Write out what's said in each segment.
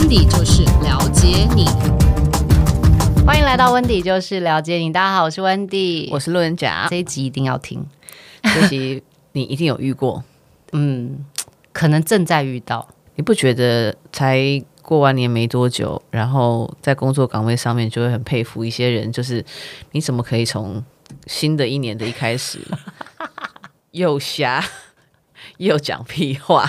温迪就是了解你，欢迎来到温迪就是了解你。大家好，我是温迪，我是路人甲。这一集一定要听，这集你一定有遇过，嗯，可能正在遇到。你不觉得才过完年没多久，然后在工作岗位上面就会很佩服一些人，就是你怎么可以从新的一年的一开始 又瞎又讲屁话，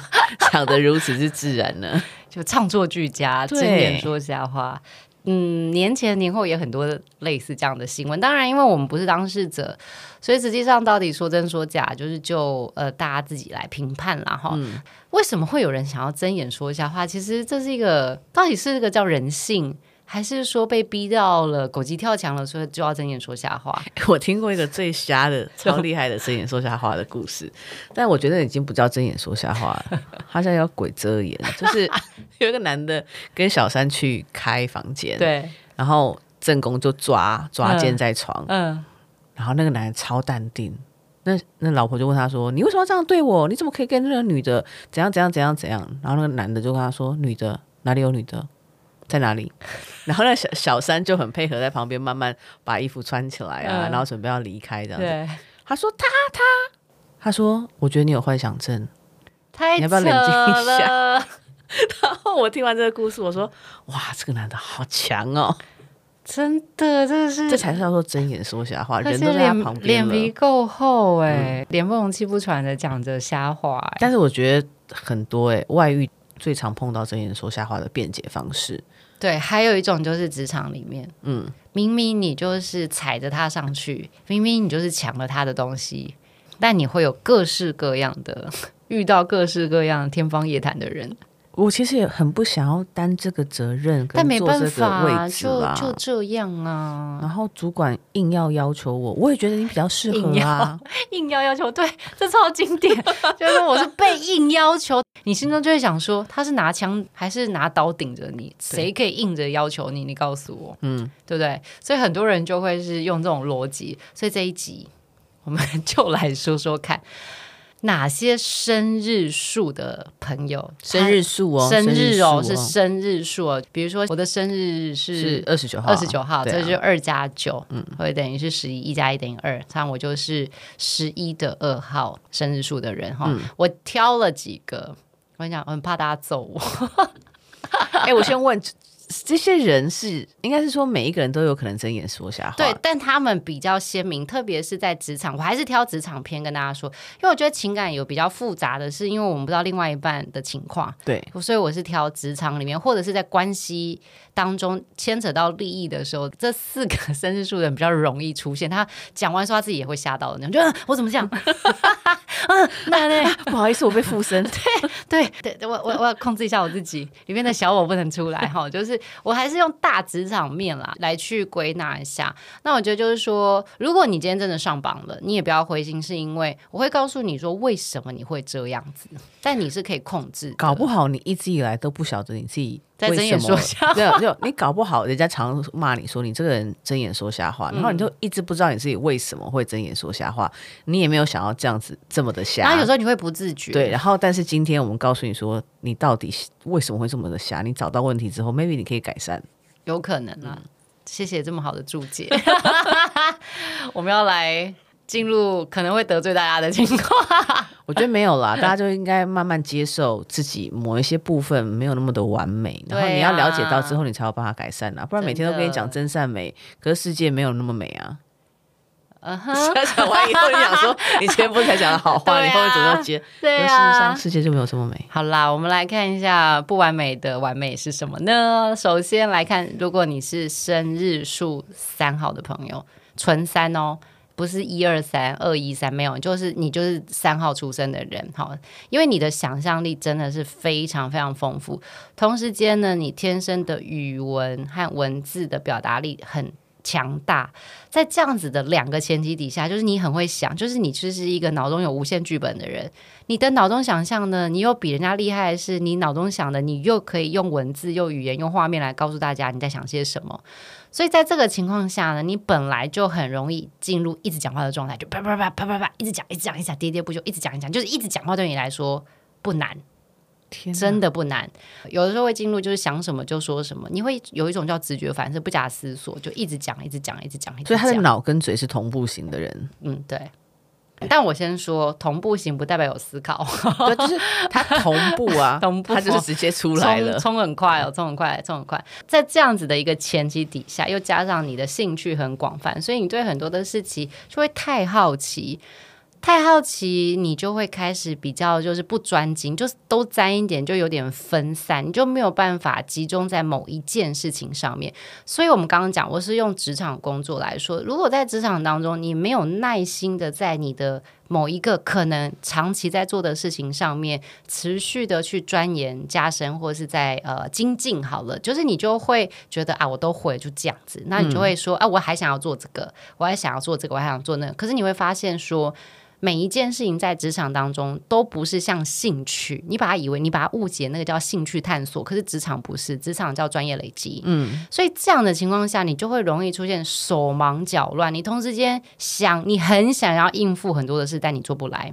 讲的如此之自然呢？就唱作俱佳，睁眼说瞎话。嗯，年前年后也很多类似这样的新闻。当然，因为我们不是当事者，所以实际上到底说真说假，就是就呃大家自己来评判啦哈。嗯、为什么会有人想要睁眼说瞎话？其实这是一个，到底是一个叫人性。还是说被逼到了狗急跳墙了，所以就要睁眼说瞎话。我听过一个最瞎的、超厉害的睁眼说瞎话的故事，但我觉得已经不叫睁眼说瞎话了，他现在叫鬼遮眼。就是 有一个男的跟小三去开房间，对，然后正宫就抓抓奸在床，嗯，嗯，然后那个男的超淡定，那那老婆就问他说：“你为什么要这样对我？你怎么可以跟那个女的怎样怎样怎样怎样？”然后那个男的就跟他说：“女的哪里有女的？”在哪里？然后那小小三就很配合，在旁边慢慢把衣服穿起来啊，嗯、然后准备要离开这样子。对他说他他他说，我觉得你有幻想症，太你要不要冷静一下？然后我听完这个故事，我说哇，这个男的好强哦，真的，这是这才是叫做睁眼说瞎话，人都在他旁边，脸皮够厚哎，脸、嗯、不红气不喘的讲着瞎话。但是我觉得很多哎，外遇最常碰到睁眼说瞎话的辩解方式。对，还有一种就是职场里面，嗯，明明你就是踩着他上去，明明你就是抢了他的东西，但你会有各式各样的 遇到各式各样天方夜谭的人。我其实也很不想要担这个责任，但没办法，就就这样啊。然后主管硬要要求我，我也觉得你比较适合啊。硬要，硬要要求，对，这超经典，就是我是被硬要求，你心中就会想说，他是拿枪还是拿刀顶着你？谁可以硬着要求你？你告诉我，嗯，对不对？所以很多人就会是用这种逻辑。所以这一集我们 就来说说看。哪些生日数的朋友？生日数哦，生日哦，是生日数哦。比如说我的生日是二十九号，二十九号，这就二加九，嗯，会等于是十一，一加一等于二。像我就是十一的二号生日数的人哈。我挑了几个，我跟你讲，我很怕大家揍我。哎，我先问。这些人是应该是说每一个人都有可能睁眼说瞎话，对，但他们比较鲜明，特别是在职场，我还是挑职场篇跟大家说，因为我觉得情感有比较复杂的是，因为我们不知道另外一半的情况，对，所以我是挑职场里面或者是在关系当中牵扯到利益的时候，这四个 生日数的人比较容易出现。他讲完说他自己也会吓到的那种，就、啊、我怎么讲？嗯，那对，不好意思，我被附身。对对对，我我我要控制一下我自己，里面的小我不能出来哈。就是我还是用大职场面啦来去归纳一下。那我觉得就是说，如果你今天真的上榜了，你也不要灰心，是因为我会告诉你说为什么你会这样子，但你是可以控制。搞不好你一直以来都不晓得你自己。在睁眼说瞎话，没有没有，你搞不好人家常骂你说你这个人睁眼说瞎话，然后你就一直不知道你自己为什么会睁眼说瞎话，你也没有想要这样子这么的瞎。然后有时候你会不自觉。对，然后但是今天我们告诉你说，你到底为什么会这么的瞎？你找到问题之后，maybe 你可以改善。有可能啊，嗯、谢谢这么好的注解。我们要来。进入可能会得罪大家的情况，我觉得没有啦，大家就应该慢慢接受自己某一些部分没有那么的完美，然后你要了解到之后，你才有办法改善啊，不然每天都跟你讲真善美，可是世界没有那么美啊。嗯哼，讲完以后你想说，你前不才讲的好话，你后面总要接，对啊，事实上世界就没有这么美。好啦，我们来看一下不完美的完美是什么呢？首先来看，如果你是生日数三号的朋友，纯三哦。不是一二三二一三没有，就是你就是三号出生的人，好，因为你的想象力真的是非常非常丰富，同时间呢，你天生的语文和文字的表达力很强大，在这样子的两个前提底下，就是你很会想，就是你就是一个脑中有无限剧本的人，你的脑中想象呢，你又比人家厉害的是，你脑中想的，你又可以用文字、用语言、用画面来告诉大家你在想些什么。所以在这个情况下呢，你本来就很容易进入一直讲话的状态，就啪啪啪啪啪啪，一直讲，一直讲，一直讲，喋喋不休，一直讲一讲，就是一直讲话对你来说不难，天，真的不难。有的时候会进入就是想什么就说什么，你会有一种叫直觉反射，不假思索就一直讲，一直讲，一直讲。所以他的脑跟嘴是同步型的人。嗯，对。但我先说，同步型不代表有思考，对，就是他同步啊，同步，他就是直接出来了，冲很快哦，冲很快，冲很快。在这样子的一个前提底下，又加上你的兴趣很广泛，所以你对很多的事情就会太好奇。太好奇，你就会开始比较就是不专精，就都沾一点，就有点分散，你就没有办法集中在某一件事情上面。所以，我们刚刚讲，我是用职场工作来说，如果在职场当中，你没有耐心的在你的某一个可能长期在做的事情上面持续的去钻研加深，或者是在呃精进好了，就是你就会觉得啊，我都会就这样子，那你就会说、啊，我还想要做这个，我还想要做这个，我还想做那个，可是你会发现说。每一件事情在职场当中都不是像兴趣，你把它以为你把它误解，那个叫兴趣探索，可是职场不是，职场叫专业累积。嗯，所以这样的情况下，你就会容易出现手忙脚乱。你同时间想，你很想要应付很多的事，但你做不来。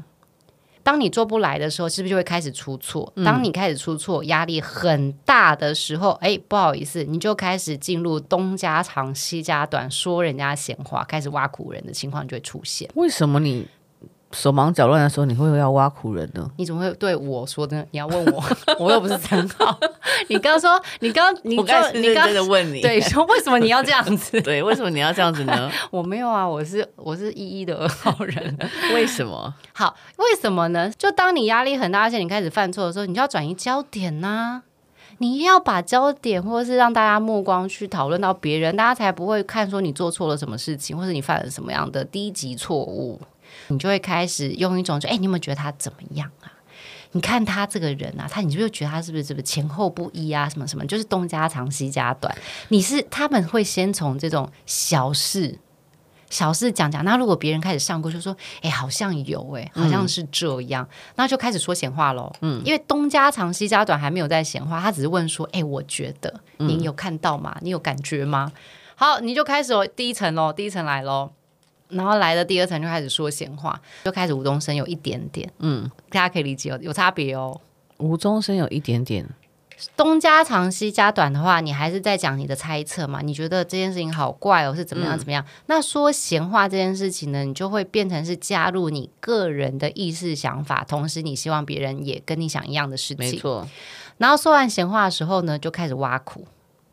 当你做不来的时候，是不是就会开始出错？当你开始出错，压力很大的时候，哎，不好意思，你就开始进入东家长西家短，说人家闲话，开始挖苦人的情况就会出现。为什么你？手忙脚乱的时候，你会不会要挖苦人呢？你怎么会对我说呢？你要问我，我又不是三号。你刚刚说，你刚你刚你刚刚问你，对，说为什么你要这样子？对，为什么你要这样子呢？我没有啊，我是我是一一的二号人。为什么？好，为什么呢？就当你压力很大，而且你开始犯错的时候，你就要转移焦点呐、啊。你要把焦点，或者是让大家目光去讨论到别人，大家才不会看说你做错了什么事情，或者你犯了什么样的低级错误。你就会开始用一种就哎，你有没有觉得他怎么样啊？你看他这个人啊，他你就会觉得他是不是这个前后不一啊？什么什么，就是东家长西家短。你是他们会先从这种小事小事讲讲，那如果别人开始上过，就说哎，好像有哎，好像是这样，嗯、那就开始说闲话喽。嗯，因为东家长西家短还没有在闲话，他只是问说哎，我觉得你有看到吗？你有感觉吗？好，你就开始哦第一层喽，第一层来喽。然后来的第二层就开始说闲话，就开始无中生有一点点，嗯，大家可以理解哦，有差别哦。无中生有一点点，东家长西家短的话，你还是在讲你的猜测嘛？你觉得这件事情好怪哦，是怎么样怎么样？嗯、那说闲话这件事情呢，你就会变成是加入你个人的意识想法，同时你希望别人也跟你想一样的事情，没错。然后说完闲话的时候呢，就开始挖苦。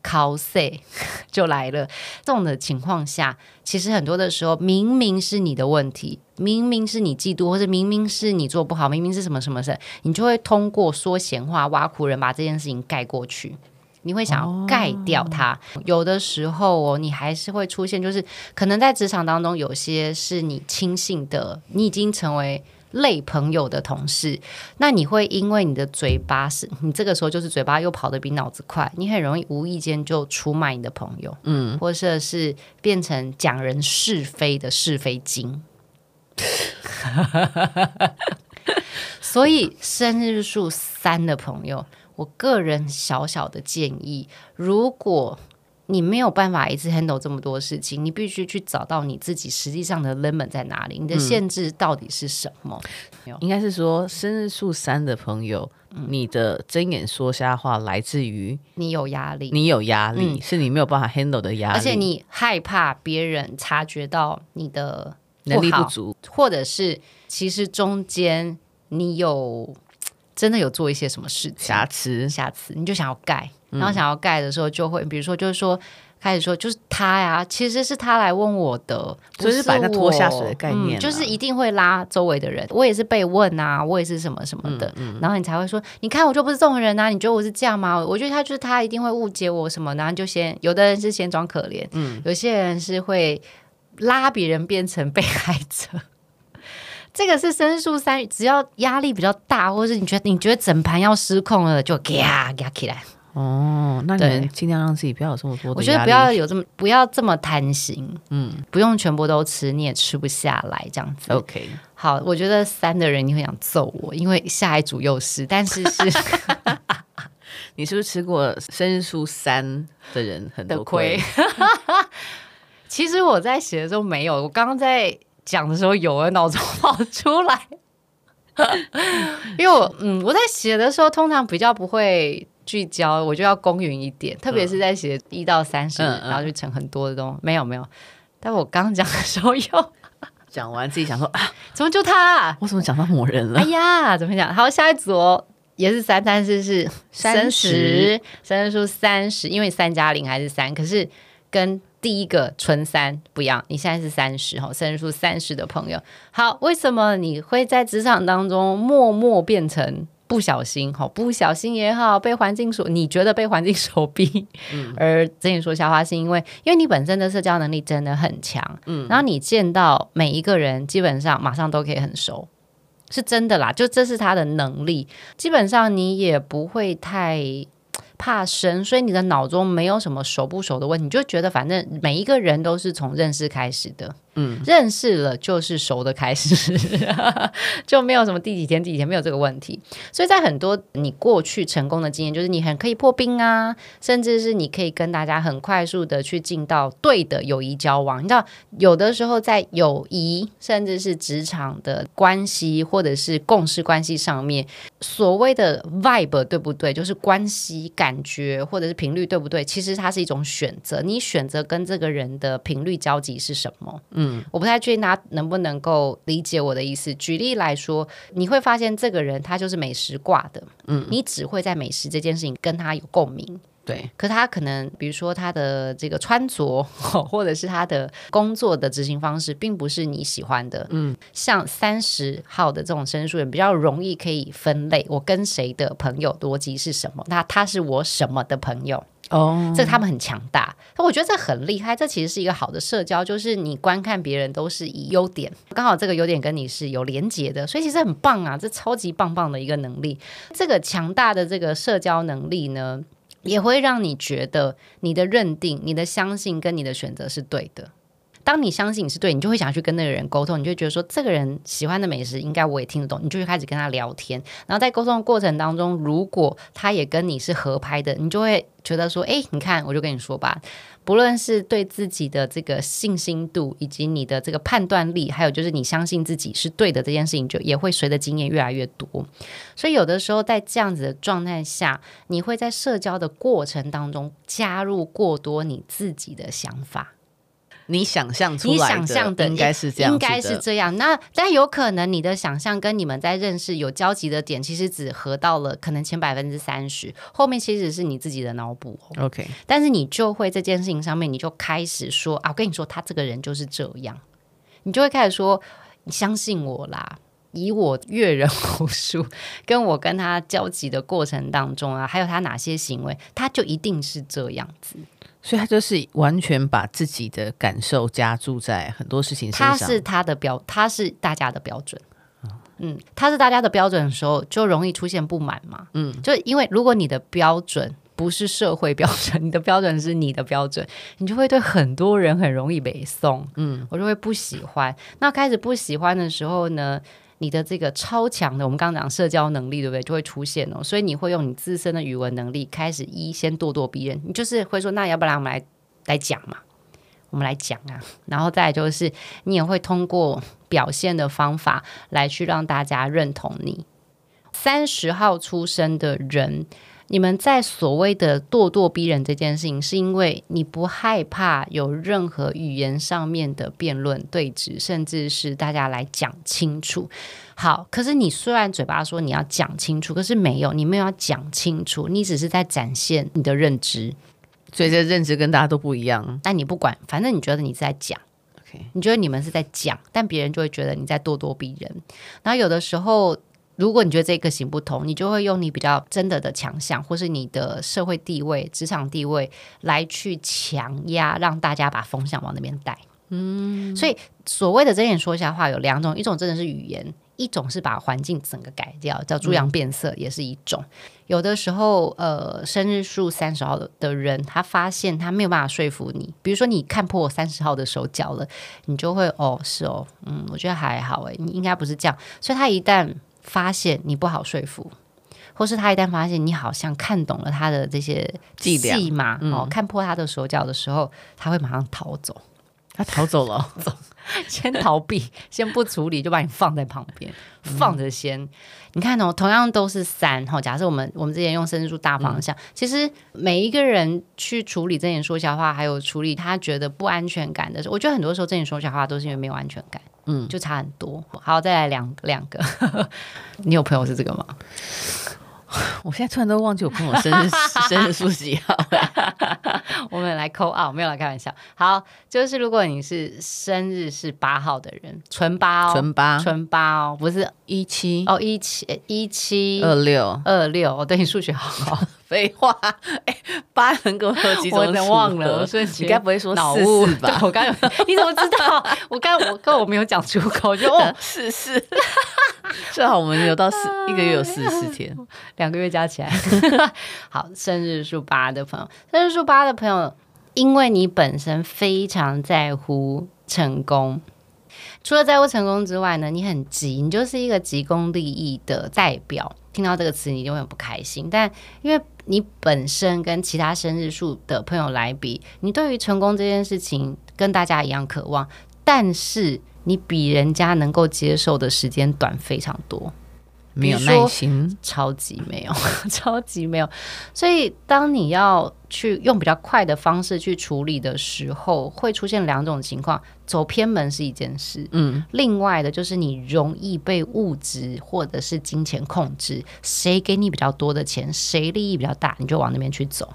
考试 就来了，这种的情况下，其实很多的时候，明明是你的问题，明明是你嫉妒，或者明明是你做不好，明明是什么什么事，你就会通过说闲话、挖苦人，把这件事情盖过去。你会想要盖掉它。哦、有的时候哦，你还是会出现，就是可能在职场当中，有些是你轻信的，你已经成为。类朋友的同事，那你会因为你的嘴巴是，你这个时候就是嘴巴又跑得比脑子快，你很容易无意间就出卖你的朋友，嗯，或者是变成讲人是非的是非精。所以生日数三的朋友，我个人小小的建议，如果你没有办法一次 handle 这么多事情，你必须去找到你自己实际上的 limit 在哪里，你的限制到底是什么？嗯、应该是说，生日数三的朋友，嗯、你的睁眼说瞎话来自于你有压力，你有压力，嗯、是你没有办法 handle 的压力，而且你害怕别人察觉到你的能力不足，或者是其实中间你有真的有做一些什么事情瑕疵，瑕疵，你就想要盖。然后想要盖的时候，就会比如说，就是说开始说，就是他呀，其实是他来问我的，不是把他拖下水的概念、嗯，就是一定会拉周围的人。我也是被问啊，我也是什么什么的，然后你才会说，你看我就不是这种人啊，你觉得我是这样吗？我觉得他就是他一定会误解我什么，然后就先有的人是先装可怜，嗯，有些人是会拉别人变成被害者。这个是申诉三，只要压力比较大，或者是你觉得你觉得整盘要失控了，就嘎嘎起来。哦，那你们尽量让自己不要有这么多。我觉得不要有这么不要这么贪心，嗯，不用全部都吃，你也吃不下来这样子。OK，好，我觉得三的人你会想揍我，因为下一组又是，但是是，你是不是吃过生日数三的人很多亏？其实我在写的时候没有，我刚刚在讲的时候有，脑中跑出来。因为我嗯，我在写的时候通常比较不会聚焦，我就要公允一点，特别是在写一到三十，然后就成很多的东西。没有没有，但我刚讲的时候又 讲完，自己想说啊，怎么就他、啊？我怎么讲到某人了？哎呀，怎么讲？好，下一组哦，也是三，但是是三十，生日数三十，因为三加零还是三，可是跟。第一个纯三不一样，你现在是三十哈，生日数三十的朋友，好，为什么你会在职场当中默默变成不小心哈？不小心也好，被环境所你觉得被环境所逼，嗯，而跟你说瞎话，是因为因为你本身的社交能力真的很强，嗯，然后你见到每一个人，基本上马上都可以很熟，是真的啦，就这是他的能力，基本上你也不会太。怕生，所以你的脑中没有什么熟不熟的问题，你就觉得反正每一个人都是从认识开始的。嗯，认识了就是熟的开始，就没有什么第几天第几天没有这个问题。所以在很多你过去成功的经验，就是你很可以破冰啊，甚至是你可以跟大家很快速的去进到对的友谊交往。你知道，有的时候在友谊甚至是职场的关系或者是共事关系上面，所谓的 vibe 对不对？就是关系感觉或者是频率对不对？其实它是一种选择，你选择跟这个人的频率交集是什么？嗯，我不太确定他能不能够理解我的意思。举例来说，你会发现这个人他就是美食挂的，嗯，你只会在美食这件事情跟他有共鸣，对。可他可能，比如说他的这个穿着，或者是他的工作的执行方式，并不是你喜欢的，嗯。像三十号的这种申诉人，比较容易可以分类，我跟谁的朋友逻辑是什么？那他是我什么的朋友？哦，这他们很强大，我觉得这很厉害。这其实是一个好的社交，就是你观看别人都是以优点，刚好这个优点跟你是有连结的，所以其实很棒啊，这超级棒棒的一个能力。这个强大的这个社交能力呢，也会让你觉得你的认定、你的相信跟你的选择是对的。当你相信你是对，你就会想去跟那个人沟通，你就觉得说这个人喜欢的美食应该我也听得懂，你就会开始跟他聊天。然后在沟通的过程当中，如果他也跟你是合拍的，你就会觉得说，哎，你看，我就跟你说吧，不论是对自己的这个信心度，以及你的这个判断力，还有就是你相信自己是对的这件事情，就也会随着经验越来越多。所以有的时候在这样子的状态下，你会在社交的过程当中加入过多你自己的想法。你想象出来的，你想象的应该是这样，应该是这样。那但有可能你的想象跟你们在认识有交集的点，其实只合到了可能前百分之三十，后面其实是你自己的脑补。OK，但是你就会这件事情上面，你就开始说啊，我跟你说，他这个人就是这样，你就会开始说，你相信我啦。以我阅人无数，跟我跟他交集的过程当中啊，还有他哪些行为，他就一定是这样子。所以他就是完全把自己的感受加注在很多事情身上。他是他的标，他是大家的标准。嗯，他是大家的标准的时候，就容易出现不满嘛。嗯，就因为如果你的标准不是社会标准，你的标准是你的标准，你就会对很多人很容易北宋。嗯，我就会不喜欢。那开始不喜欢的时候呢？你的这个超强的，我们刚刚讲社交能力，对不对？就会出现哦，所以你会用你自身的语文能力开始一先咄咄逼人，你就是会说，那要不然我们来来讲嘛，我们来讲啊，然后再就是你也会通过表现的方法来去让大家认同你。三十号出生的人。你们在所谓的咄咄逼人这件事情，是因为你不害怕有任何语言上面的辩论对峙，甚至是大家来讲清楚。好，可是你虽然嘴巴说你要讲清楚，可是没有，你没有要讲清楚，你只是在展现你的认知，所以这认知跟大家都不一样。但你不管，反正你觉得你在讲，OK？你觉得你们是在讲，但别人就会觉得你在咄咄逼人。然后有的时候。如果你觉得这个行不通，你就会用你比较真的的强项，或是你的社会地位、职场地位来去强压，让大家把风向往那边带。嗯，所以所谓的睁眼说瞎话有两种，一种真的是语言，一种是把环境整个改掉，叫猪羊变色，也是一种。嗯、有的时候，呃，生日数三十号的的人，他发现他没有办法说服你，比如说你看破我三十号的手脚了，你就会哦，是哦，嗯，我觉得还好，诶，你应该不是这样。所以他一旦发现你不好说服，或是他一旦发现你好像看懂了他的这些伎俩嘛，哦，看破他的手脚的时候，他会马上逃走。他逃走了，走，先逃避，先不处理，就把你放在旁边，放着先。嗯、你看哦，同样都是三哈，假设我们我们之前用生日数大方向，嗯、其实每一个人去处理睁眼说瞎话，还有处理他觉得不安全感的时候，我觉得很多时候睁眼说瞎话都是因为没有安全感，嗯，就差很多。好，再来两两个，你有朋友是这个吗？我现在突然都忘记我朋友生日 生日数几号了。我们来扣啊，没有来开玩笑。好，就是如果你是生日是八号的人，纯八哦，纯八，纯八哦，不是一七哦，一七一七二六二六。我对你数学好好。废话，哎，八能够有几种？我真忘了，我说你该不会说四四吧？我刚有，你怎么知道？我刚我刚我没有讲出口，就哦四四。正好我们有到四一个月有四十四天，两个月加起来。好，生日数八的朋友，生日数八的朋友，因为你本身非常在乎成功，除了在乎成功之外呢，你很急，你就是一个急功利益的代表。听到这个词，你就会不开心。但因为你本身跟其他生日数的朋友来比，你对于成功这件事情跟大家一样渴望，但是你比人家能够接受的时间短非常多。没有耐心，超级没有，超级没有。所以，当你要去用比较快的方式去处理的时候，会出现两种情况：走偏门是一件事，嗯，另外的就是你容易被物质或者是金钱控制，谁给你比较多的钱，谁利益比较大，你就往那边去走。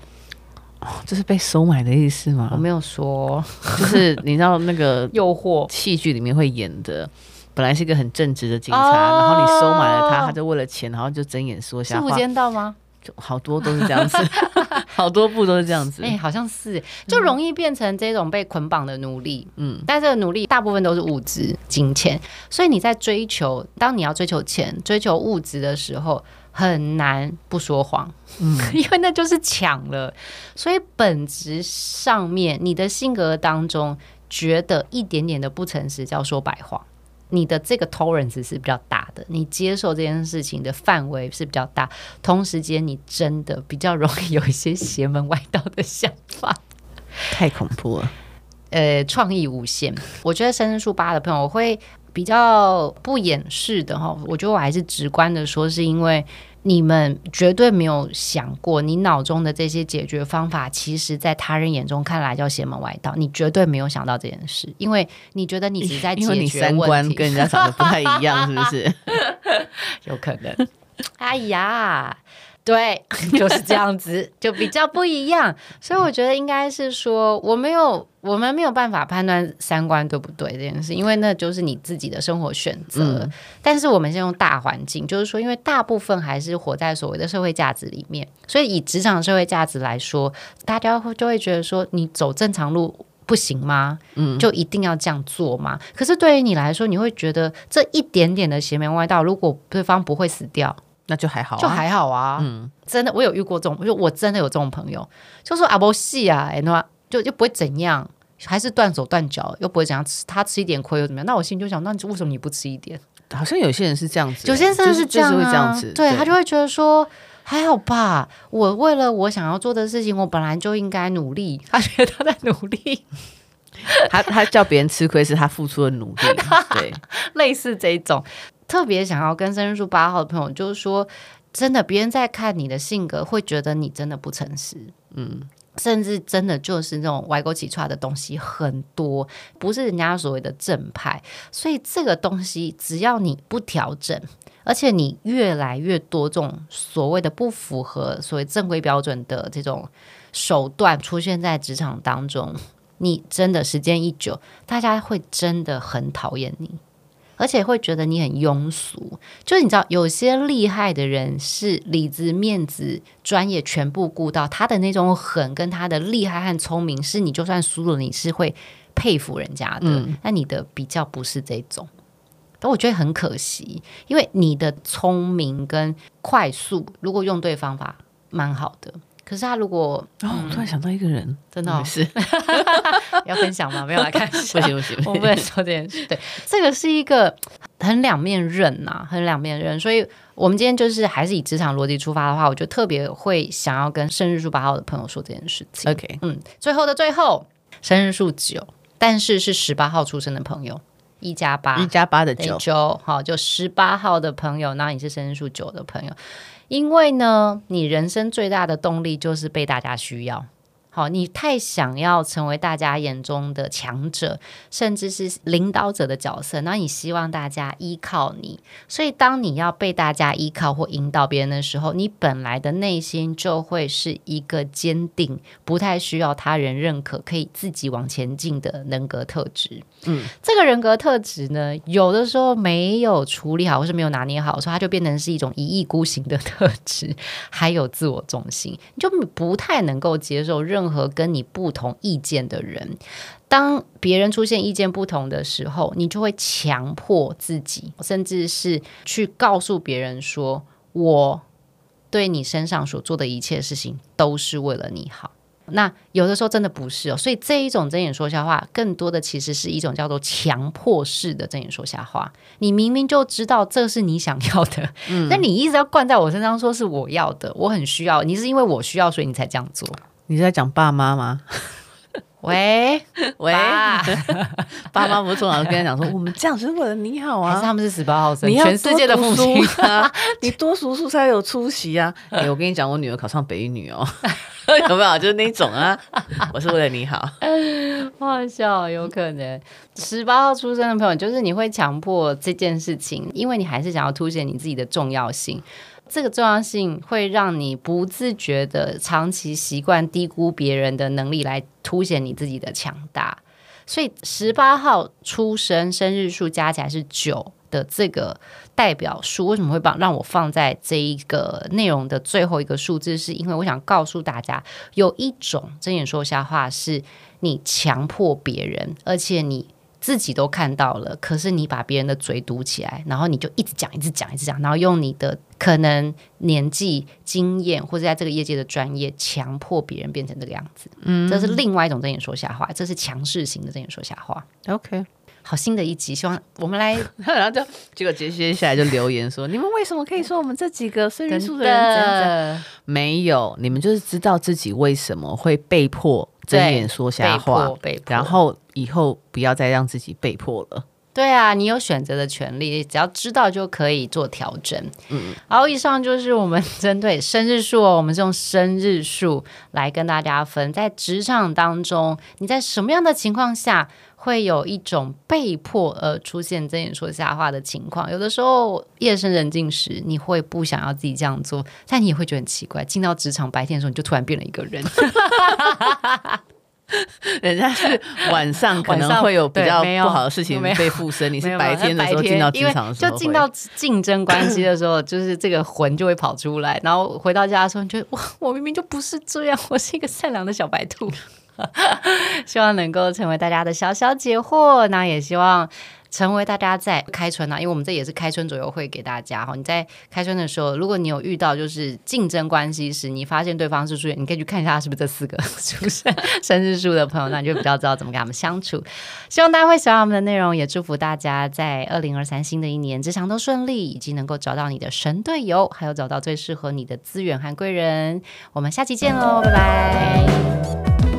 哦，这是被收买的意思吗？我没有说，就是你知道那个 诱惑戏剧里面会演的。本来是一个很正直的警察，哦、然后你收买了他，他就为了钱，然后就睁眼说瞎话。是无间道吗？就好多都是这样子，好多部都是这样子。哎、欸，好像是，就容易变成这种被捆绑的奴隶。嗯，但这个奴隶大部分都是物质、金钱，所以你在追求，当你要追求钱、追求物质的时候，很难不说谎。嗯，因为那就是抢了。所以本质上面，你的性格当中，觉得一点点的不诚实叫说白话。你的这个 tolerance 是比较大的，你接受这件事情的范围是比较大，同时间你真的比较容易有一些邪门歪道的想法，太恐怖了。呃，创意无限，我觉得生日数八的朋友我会比较不掩饰的哈，我觉得我还是直观的说，是因为。你们绝对没有想过，你脑中的这些解决方法，其实，在他人眼中看来叫邪门歪道。你绝对没有想到这件事，因为你觉得你只是在解决问题，因为你三观跟人家长得不太一样，是不是？有可能。哎呀。对，就是这样子，就比较不一样。所以我觉得应该是说，我没有，我们没有办法判断三观对不对这件事，因为那就是你自己的生活选择。嗯、但是我们先用大环境，就是说，因为大部分还是活在所谓的社会价值里面，所以以职场社会价值来说，大家会就会觉得说，你走正常路不行吗？嗯，就一定要这样做吗？可是对于你来说，你会觉得这一点点的邪门歪道，如果对方不会死掉。那就还好，就还好啊。嗯，真的，我有遇过这种，就我真的有这种朋友，就说啊，不细啊，哎，那就就不会怎样，还是断手断脚，又不会怎样，吃他吃一点亏又怎么样？那我心里就想，那你为什么你不吃一点？好像有些人是这样子，有些人是这样、啊就是、会这样子，对，对他就会觉得说还好吧，我为了我想要做的事情，我本来就应该努力。他觉得他在努力，他他叫别人吃亏是他付出的努力，对，类似这种。特别想要跟生日数八号的朋友，就是说，真的，别人在看你的性格，会觉得你真的不诚实，嗯，甚至真的就是那种歪勾起出来的东西很多，不是人家所谓的正派。所以这个东西，只要你不调整，而且你越来越多这种所谓的不符合所谓正规标准的这种手段出现在职场当中，你真的时间一久，大家会真的很讨厌你。而且会觉得你很庸俗，就是你知道，有些厉害的人是里子、面子、专业全部顾到，他的那种狠跟他的厉害和聪明，是你就算输了，你是会佩服人家的。嗯，那你的比较不是这种，但我觉得很可惜，因为你的聪明跟快速，如果用对方法，蛮好的。可是他如果，哦，我突然想到一个人，真的、哦、是 要分享吗？没有来看，不行不行，我不能说这件事。对，这个是一个很两面刃呐，很两面刃。所以，我们今天就是还是以职场逻辑出发的话，我就特别会想要跟生日数八号的朋友说这件事情。OK，嗯，最后的最后，生日数九，但是是十八号出生的朋友，一加八，一加八的九，九，好，就十八号的朋友，那你是生日数九的朋友，因为呢，你人生最大的动力就是被大家需要。好，你太想要成为大家眼中的强者，甚至是领导者的角色，那你希望大家依靠你。所以，当你要被大家依靠或引导别人的时候，你本来的内心就会是一个坚定、不太需要他人认可、可以自己往前进的人格特质。嗯，这个人格特质呢，有的时候没有处理好，或是没有拿捏好，所以它就变成是一种一意孤行的特质，还有自我中心，你就不太能够接受任。任何跟你不同意见的人，当别人出现意见不同的时候，你就会强迫自己，甚至是去告诉别人说：“我对你身上所做的一切事情都是为了你好。”那有的时候真的不是哦，所以这一种睁眼说瞎话，更多的其实是一种叫做强迫式的睁眼说瞎话。你明明就知道这是你想要的，嗯，但你一直要灌在我身上，说是我要的，我很需要，你是因为我需要，所以你才这样做。你是在讲爸妈吗？喂 喂，爸，爸妈不是通常跟他讲说，我们这样是为了你好啊？是他们是十八号生，全世界的父亲啊，你多读书才有出息啊！哎、欸，我跟你讲，我女儿考上北一女哦，有没有？就是那种啊，我是为了你好，好笑，有可能十八号出生的朋友，就是你会强迫这件事情，因为你还是想要凸显你自己的重要性。这个重要性会让你不自觉的长期习惯低估别人的能力，来凸显你自己的强大。所以十八号出生生日数加起来是九的这个代表数，为什么会把让我放在这一个内容的最后一个数字？是因为我想告诉大家，有一种睁眼说瞎话，是你强迫别人，而且你。自己都看到了，可是你把别人的嘴堵起来，然后你就一直讲，一直讲，一直讲，然后用你的可能年纪、经验或者在这个业界的专业，强迫别人变成这个样子。嗯，这是另外一种睁眼说瞎话，这是强势型的睁眼说瞎话。OK，好，新的一集，希望我们来，然后就结果接接下来就留言说，你们为什么可以说我们这几个生日数的人怎样怎样？没有，你们就是知道自己为什么会被迫。睁眼说瞎话，被迫，被迫，然后以后不要再让自己被迫了。对啊，你有选择的权利，只要知道就可以做调整。嗯，好，以上就是我们针对生日数哦，我们是用生日数来跟大家分，在职场当中，你在什么样的情况下会有一种被迫而出现睁眼说瞎话的情况？有的时候夜深人静时，你会不想要自己这样做，但你也会觉得很奇怪，进到职场白天的时候，你就突然变了一个人。人家是晚上可能会有比较不好的事情被附身，你是白天的时候进到职场的时候，就进到竞争关系的时候，就是这个魂就会跑出来，然后回到家的时候，你觉得哇，我明明就不是这样，我是一个善良的小白兔。希望能够成为大家的小小解惑，那也希望。成为大家在开春啊，因为我们这也是开春左右会给大家哈。你在开春的时候，如果你有遇到就是竞争关系时，你发现对方是出现，你可以去看一下是不是这四个 出生生日数的朋友，那你就比较知道怎么跟他们相处。希望大家会喜欢我们的内容，也祝福大家在二零二三新的一年职场都顺利，以及能够找到你的神队友，还有找到最适合你的资源和贵人。我们下期见喽，拜拜。